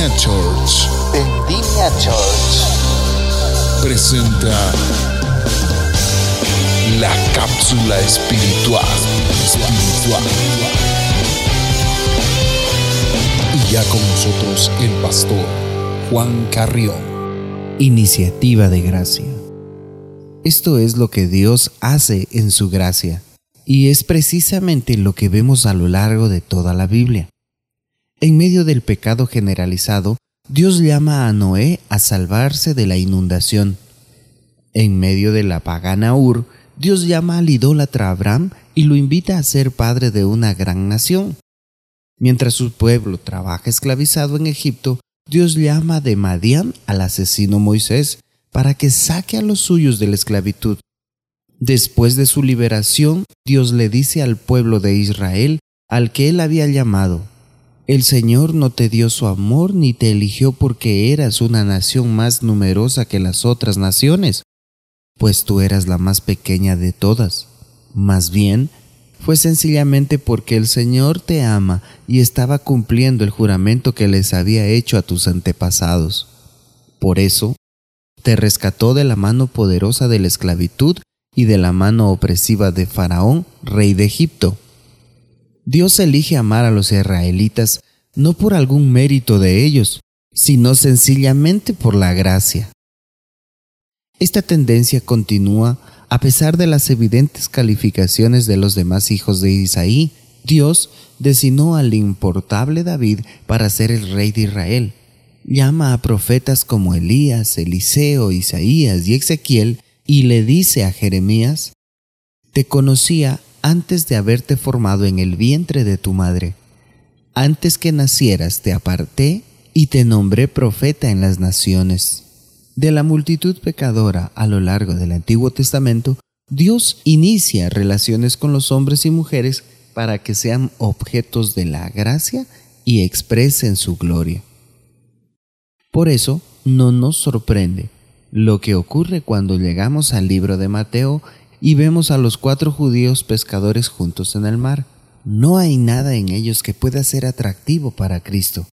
Vendimia Church. Vendimia Church. Presenta la cápsula espiritual. espiritual. Y ya con nosotros el pastor Juan Carrión. Iniciativa de gracia. Esto es lo que Dios hace en su gracia, y es precisamente lo que vemos a lo largo de toda la Biblia. En medio del pecado generalizado, Dios llama a Noé a salvarse de la inundación. En medio de la pagana Ur, Dios llama al idólatra Abraham y lo invita a ser padre de una gran nación. Mientras su pueblo trabaja esclavizado en Egipto, Dios llama de Madián al asesino Moisés para que saque a los suyos de la esclavitud. Después de su liberación, Dios le dice al pueblo de Israel, al que él había llamado, el Señor no te dio su amor ni te eligió porque eras una nación más numerosa que las otras naciones, pues tú eras la más pequeña de todas. Más bien, fue sencillamente porque el Señor te ama y estaba cumpliendo el juramento que les había hecho a tus antepasados. Por eso, te rescató de la mano poderosa de la esclavitud y de la mano opresiva de Faraón, rey de Egipto Dios elige amar a los israelitas no por algún mérito de ellos, sino sencillamente por la gracia. Esta tendencia continúa a pesar de las evidentes calificaciones de los demás hijos de Isaí. Dios designó al importable David para ser el rey de Israel. Llama a profetas como Elías, Eliseo, Isaías y Ezequiel y le dice a Jeremías, Te conocía antes de haberte formado en el vientre de tu madre. Antes que nacieras te aparté y te nombré profeta en las naciones. De la multitud pecadora a lo largo del Antiguo Testamento, Dios inicia relaciones con los hombres y mujeres para que sean objetos de la gracia y expresen su gloria. Por eso, no nos sorprende lo que ocurre cuando llegamos al libro de Mateo y vemos a los cuatro judíos pescadores juntos en el mar. No hay nada en ellos que pueda ser atractivo para Cristo.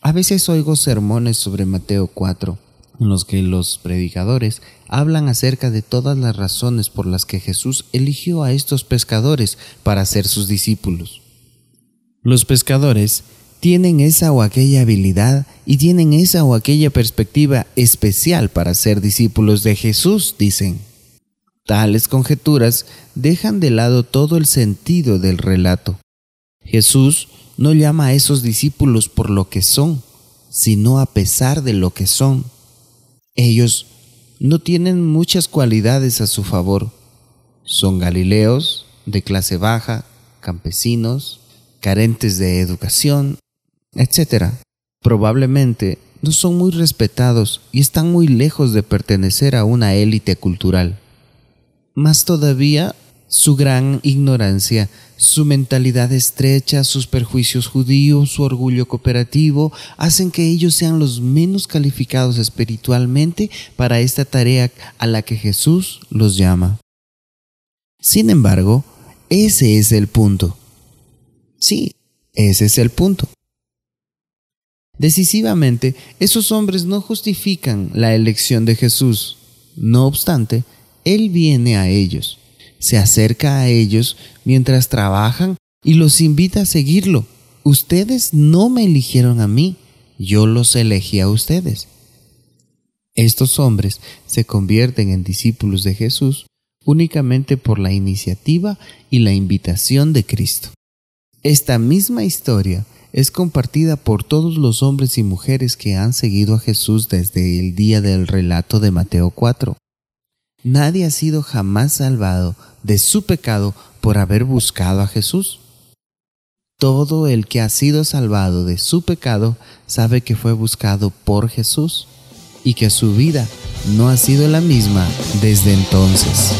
A veces oigo sermones sobre Mateo 4, en los que los predicadores hablan acerca de todas las razones por las que Jesús eligió a estos pescadores para ser sus discípulos. Los pescadores tienen esa o aquella habilidad y tienen esa o aquella perspectiva especial para ser discípulos de Jesús, dicen. Tales conjeturas dejan de lado todo el sentido del relato. Jesús no llama a esos discípulos por lo que son, sino a pesar de lo que son. Ellos no tienen muchas cualidades a su favor. Son galileos, de clase baja, campesinos, carentes de educación, etc. Probablemente no son muy respetados y están muy lejos de pertenecer a una élite cultural. Más todavía, su gran ignorancia, su mentalidad estrecha, sus perjuicios judíos, su orgullo cooperativo, hacen que ellos sean los menos calificados espiritualmente para esta tarea a la que Jesús los llama. Sin embargo, ese es el punto. Sí, ese es el punto. Decisivamente, esos hombres no justifican la elección de Jesús. No obstante, él viene a ellos, se acerca a ellos mientras trabajan y los invita a seguirlo. Ustedes no me eligieron a mí, yo los elegí a ustedes. Estos hombres se convierten en discípulos de Jesús únicamente por la iniciativa y la invitación de Cristo. Esta misma historia es compartida por todos los hombres y mujeres que han seguido a Jesús desde el día del relato de Mateo 4. Nadie ha sido jamás salvado de su pecado por haber buscado a Jesús. Todo el que ha sido salvado de su pecado sabe que fue buscado por Jesús y que su vida no ha sido la misma desde entonces.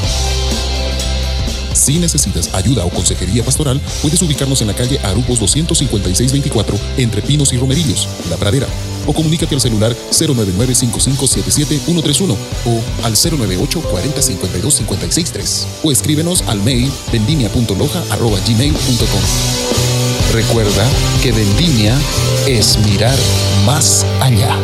Si necesitas ayuda o consejería pastoral, puedes ubicarnos en la calle Arupos 25624 entre Pinos y Romerillos, La Pradera o comunícate al celular 099 131 o al 098 40 52 563 o escríbenos al mail vendimia.loja.gmail.com. Recuerda que vendimia es mirar más allá.